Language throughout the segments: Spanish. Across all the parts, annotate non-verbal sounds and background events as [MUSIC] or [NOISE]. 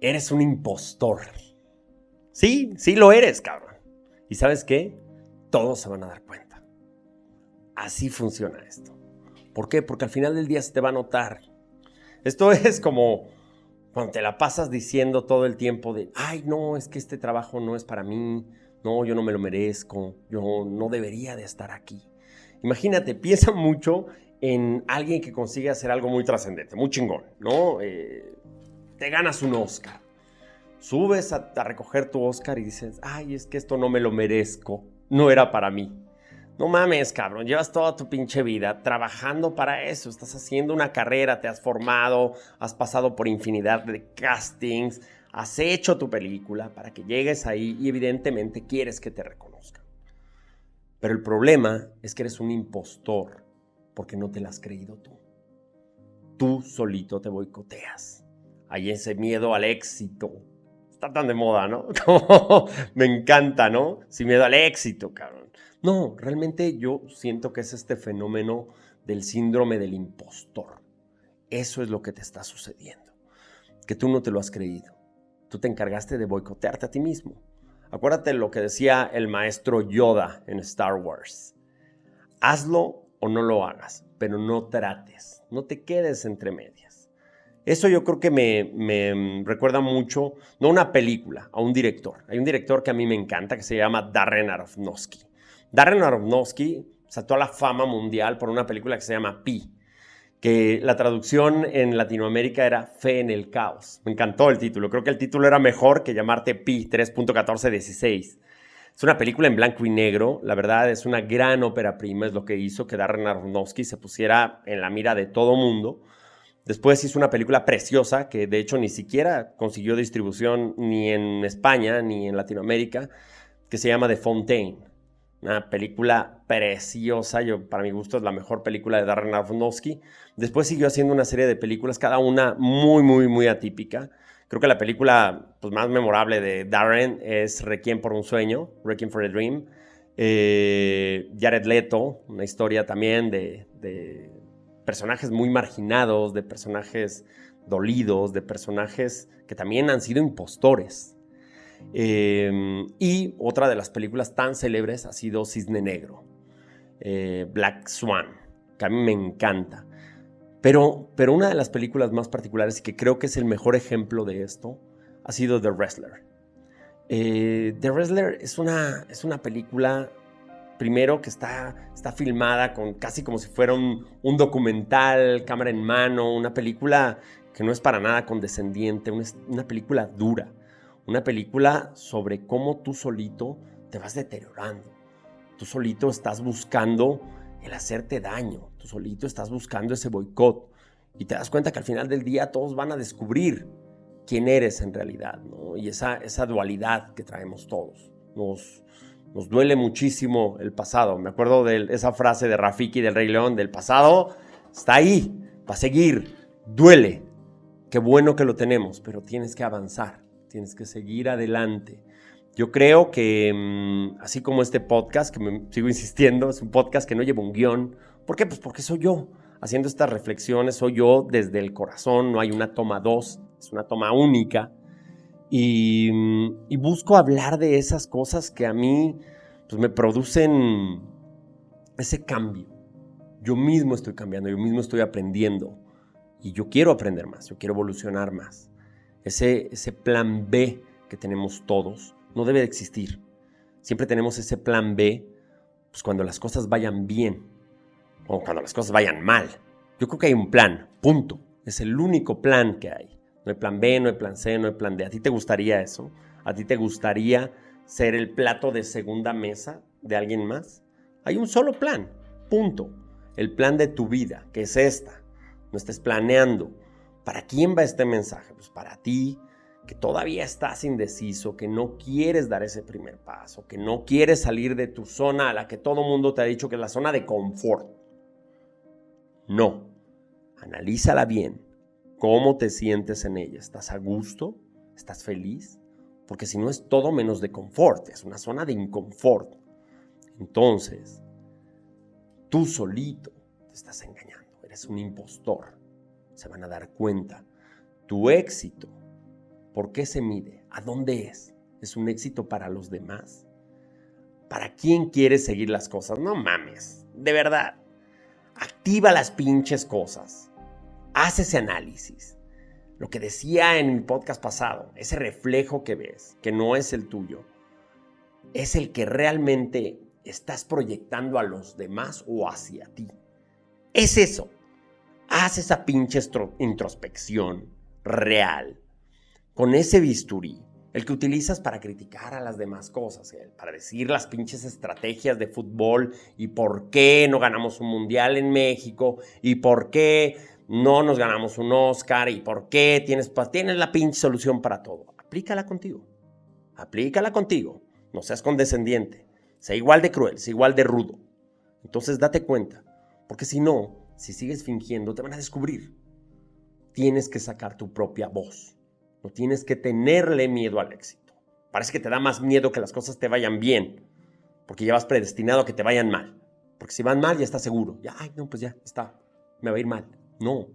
eres un impostor. Sí, sí lo eres, cabrón. ¿Y sabes qué? Todos se van a dar cuenta. Así funciona esto. ¿Por qué? Porque al final del día se te va a notar. Esto [LAUGHS] es como cuando te la pasas diciendo todo el tiempo de, ay, no, es que este trabajo no es para mí, no, yo no me lo merezco, yo no debería de estar aquí. Imagínate, piensa mucho en alguien que consigue hacer algo muy trascendente, muy chingón, ¿no? Eh, te ganas un Oscar. Subes a, recoger tu Oscar y dices, ay, es que esto no me lo merezco, no era para mí. No mames, cabrón, llevas toda tu pinche vida trabajando para eso, estás haciendo una carrera, te has formado, has pasado por infinidad de castings, has hecho tu película para que llegues ahí y evidentemente quieres que te reconozcan. Pero el problema es que eres un impostor porque no te la has creído tú. Tú solito te boicoteas. Hay ese miedo al éxito. Está tan de moda, ¿no? [LAUGHS] me encanta, ¿no? Sin miedo al éxito, cabrón. No, realmente yo siento que es este fenómeno del síndrome del impostor. Eso es lo que te está sucediendo. Que tú no te lo has creído. Tú te encargaste de boicotearte a ti mismo. Acuérdate lo que decía el maestro Yoda en Star Wars. Hazlo o no lo hagas, pero no trates, no te quedes entre medias. Eso yo creo que me, recuerda mucho, no una película, a un director. Hay un director que a mí me encanta que se llama Darren Aronofsky. Darren Aronofsky saltó a la fama mundial por una película que se llama Pi, que la traducción en Latinoamérica era Fe en el Caos. Me encantó el título. Creo que el título era mejor que llamarte Pi 3.1416. Es una película en blanco y negro. La verdad es una gran ópera prima. Es lo que hizo que Darren Aronofsky se pusiera en la mira de todo mundo. Después hizo una película preciosa que de hecho ni siquiera consiguió distribución ni en España ni en Latinoamérica, que se llama The Fontaine. Una película preciosa, yo, para mi gusto es la mejor película de Darren Aronofsky. Después siguió haciendo una serie de películas, cada una muy, muy, muy atípica. Creo que la película pues, más memorable de Darren es Requiem por un sueño, Requiem for a Dream. Eh, Jared Leto, una historia también de, de personajes muy marginados, de personajes dolidos, de personajes que también han sido impostores, Em, y otra de las películas tan célebres ha sido Cisne Negro, eh, Black Swan, que a mí me encanta. Pero, pero una de las películas más particulares y que creo que es el mejor ejemplo de esto ha sido The Wrestler. Eh, The Wrestler es una, es una película, primero, que está, está filmada con, casi como si fuera un, documental, cámara en mano, una película que no es para nada condescendiente, una, película dura. Una película sobre cómo tú solito te vas deteriorando. Tú solito estás buscando el hacerte daño. Tú solito estás buscando ese boicot. Y te das cuenta que al final del día todos van a descubrir quién eres en realidad. Y esa, esa dualidad que traemos todos. Nos, nos duele muchísimo el pasado. Me acuerdo de esa frase de Rafiki del Rey León, del pasado está ahí, va a seguir, duele. Qué bueno que lo tenemos, pero tienes que avanzar tienes que seguir adelante. Yo creo que, mm, así como este podcast, que me sigo insistiendo, es un podcast que no lleva un guion. ¿Por qué? Pues porque soy yo haciendo estas reflexiones, soy yo desde el corazón, no hay una toma dos, es una toma única. Y, mm, y busco hablar de esas cosas que a mí pues, me producen ese cambio. Yo mismo estoy cambiando, yo mismo estoy aprendiendo. Y yo quiero aprender más, yo quiero evolucionar más. Ese, ese plan B que tenemos todos no debe de existir. Siempre tenemos ese plan B pues cuando las cosas vayan bien o cuando las cosas vayan mal. Yo creo que hay un plan, punto. Es el único plan que hay. No hay plan B, no hay plan C, no hay plan D. ¿A ti te gustaría eso? ¿A ti te gustaría ser el plato de segunda mesa de alguien más? Hay un solo plan, punto. El plan de tu vida, que es esta. No estés planeando ¿Para quién va este mensaje? Pues para ti, que todavía estás indeciso, que no quieres dar ese primer paso, que no quieres salir de tu zona a la que todo mundo te ha dicho que es la zona de confort. No, analízala bien. ¿Cómo te sientes en ella? ¿Estás a gusto? ¿Estás feliz? Porque si no es todo menos de confort, es una zona de inconfort. Entonces, tú solito te estás engañando, eres un impostor se van a dar cuenta. Tu éxito ¿Por qué se mide? ¿A dónde es? ¿Es un éxito para los demás? ¿Para quién quieres seguir las cosas? No mames, de verdad. Activa las pinches cosas. Haz ese análisis. Lo que decía en mi podcast pasado, ese reflejo que ves, que no es el tuyo, es el que realmente estás proyectando a los demás o hacia ti. Es eso. Haz esa pinche introspección real con ese bisturí, el que utilizas para criticar a las demás cosas, para decir las pinches estrategias de fútbol y por qué no ganamos un mundial en México y por qué no nos ganamos un Oscar y por qué tienes, la pinche solución para todo. Aplícala contigo. Aplícala contigo. No seas condescendiente. Sea igual de cruel, sea igual de rudo. Entonces date cuenta. Porque si no, si sigues fingiendo, te van a descubrir. Tienes que sacar tu propia voz. No tienes que tenerle miedo al éxito. Parece que te da más miedo que las cosas te vayan bien. Porque ya vas predestinado a que te vayan mal. Porque si van mal, ya estás seguro. Ya, ay, no, pues ya, está. Me va a ir mal. No.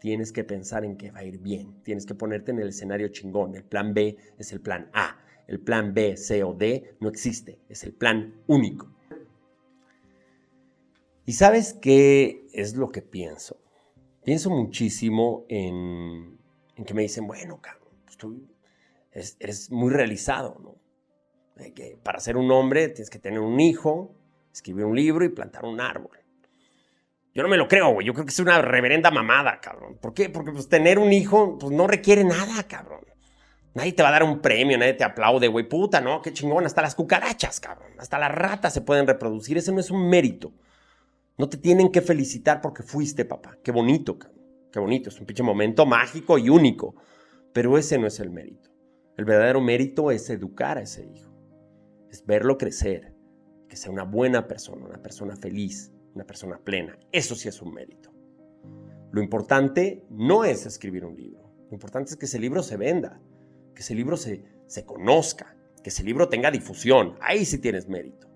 Tienes que pensar en que va a ir bien. Tienes que ponerte en el escenario chingón. El plan B es el plan A. El plan B, C o D no existe. Es el plan único. ¿Y sabes qué es lo que pienso? Pienso muchísimo en, que me dicen, bueno, cabrón, pues muy realizado, ¿no? que para ser un hombre tienes que tener un hijo, escribir un libro y plantar un árbol. Yo no me lo creo, güey. Yo creo que es una reverenda mamada, cabrón. ¿Por qué? Porque pues tener un hijo pues no requiere nada, cabrón. Nadie te va a dar un premio, nadie te aplaude, güey. Puta, ¿no? Qué chingón. Hasta las cucarachas, cabrón. Hasta las ratas se pueden reproducir. Ese no es un mérito. No te tienen que felicitar porque fuiste papá. Qué bonito, cabrón. Qué bonito. Es un pinche momento mágico y único. Pero ese no es el mérito. El verdadero mérito es educar a ese hijo. Es verlo crecer. Que sea una buena persona, una persona feliz, una persona plena. Eso sí es un mérito. Lo importante no es escribir un libro. Lo importante es que ese libro se venda que ese libro se, se conozca, que ese libro tenga difusión. Ahí sí tienes mérito.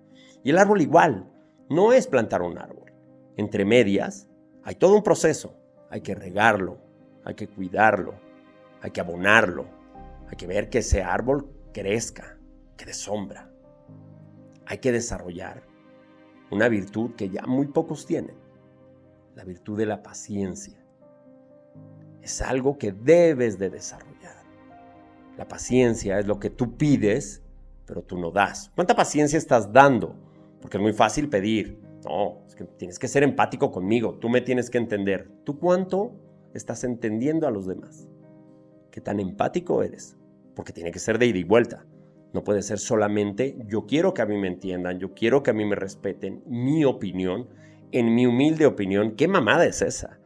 Y el árbol igual, no es plantar un árbol. Entre medias hay todo un proceso. Hay que regarlo, hay que cuidarlo, hay que abonarlo, hay que ver que ese árbol crezca, que dé sombra. Hay que desarrollar una virtud que ya muy pocos tienen, la virtud de la paciencia. Es algo que debes de desarrollar. La paciencia es lo que tú pides, pero tú no das. ¿Cuánta paciencia estás dando? Porque es muy fácil pedir. No, tienes que ser empático conmigo. Tú me tienes que entender. ¿Tú cuánto estás entendiendo a los demás? ¿Qué tan empático eres? Porque tiene que ser de ida y vuelta. No puede ser solamente yo quiero que a mí me entiendan, yo quiero que a mí me respeten mi opinión, en mi humilde opinión. ¿Qué mamada es esa?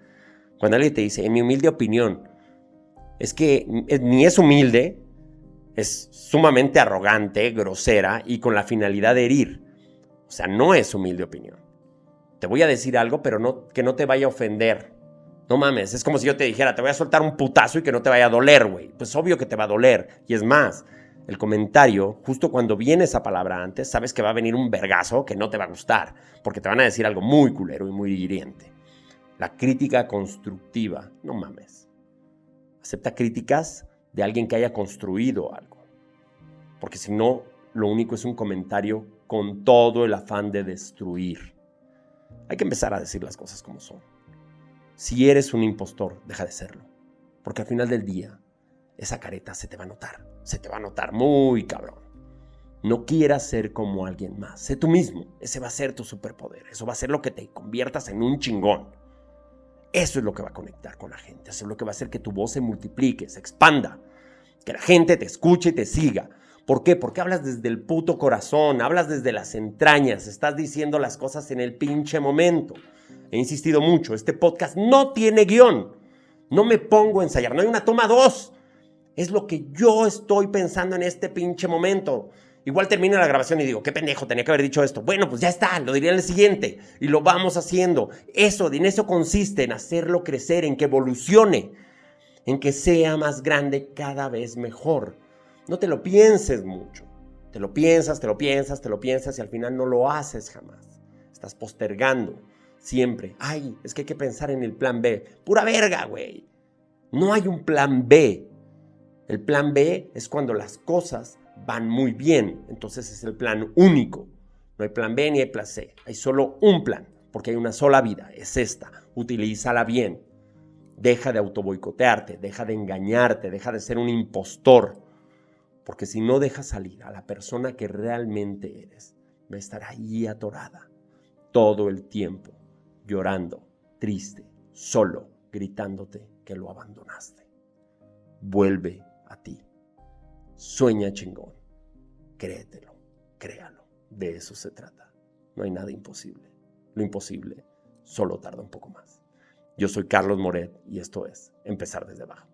Cuando alguien te dice, en mi humilde opinión, es que ni es humilde, es sumamente arrogante, grosera y con la finalidad de herir. O sea, no es humilde opinión. Te voy a decir algo, pero no, que no te vaya a ofender. No mames, es como si yo te dijera, te voy a soltar un putazo y que no te vaya a doler, güey. Pues obvio que te va a doler. Y es más, el comentario, justo cuando viene esa palabra antes, sabes que va a venir un vergazo que no te va a gustar, porque te van a decir algo muy culero y muy hiriente. La crítica constructiva, no mames. Acepta críticas de alguien que haya construido algo. Porque si no, lo único es un comentario con todo el afán de destruir. Hay que empezar a decir las cosas como son. Si eres un impostor, deja de serlo. Porque al final del día, esa careta se te va a notar. Se te va a notar muy cabrón. No quieras ser como alguien más. Sé tú mismo. Ese va a ser tu superpoder. Eso va a ser lo que te conviertas en un chingón. Eso es lo que va a conectar con la gente. Eso es lo que va a hacer que tu voz se multiplique, se expanda. Que la gente te escuche y te siga. ¿Por qué? Porque hablas desde el puto corazón, hablas desde las entrañas, estás diciendo las cosas en el pinche momento. He insistido mucho, este podcast no tiene guion. No me pongo a ensayar, no hay una toma dos. Es lo que yo estoy pensando en este pinche momento. Igual termina la grabación y digo, qué pendejo, tenía que haber dicho esto. Bueno, pues ya está, lo diría en el siguiente. Y lo vamos haciendo. Eso, en eso consiste, en hacerlo crecer, en que evolucione, en que sea más grande cada vez mejor. No te lo pienses mucho. Te lo piensas, te lo piensas, te lo piensas y al final no lo haces jamás. Estás postergando siempre. Ay, es que hay que pensar en el plan B. Pura verga, güey. No hay un plan B. El plan B es cuando las cosas van muy bien. Entonces es el plan único. No hay plan B ni hay plan C. Hay solo un plan, porque hay una sola vida. Es esta. Utilízala bien. Deja de autoboicotearte, deja de engañarte, deja de ser un impostor. Porque si no dejas salir a la persona que realmente eres, va a estar ahí atorada todo el tiempo, llorando, triste, solo, gritándote que lo abandonaste. Vuelve a ti. Sueña chingón. Créetelo, créalo. De eso se trata. No hay nada imposible. Lo imposible solo tarda un poco más. Yo soy Carlos Moret y esto es Empezar desde abajo.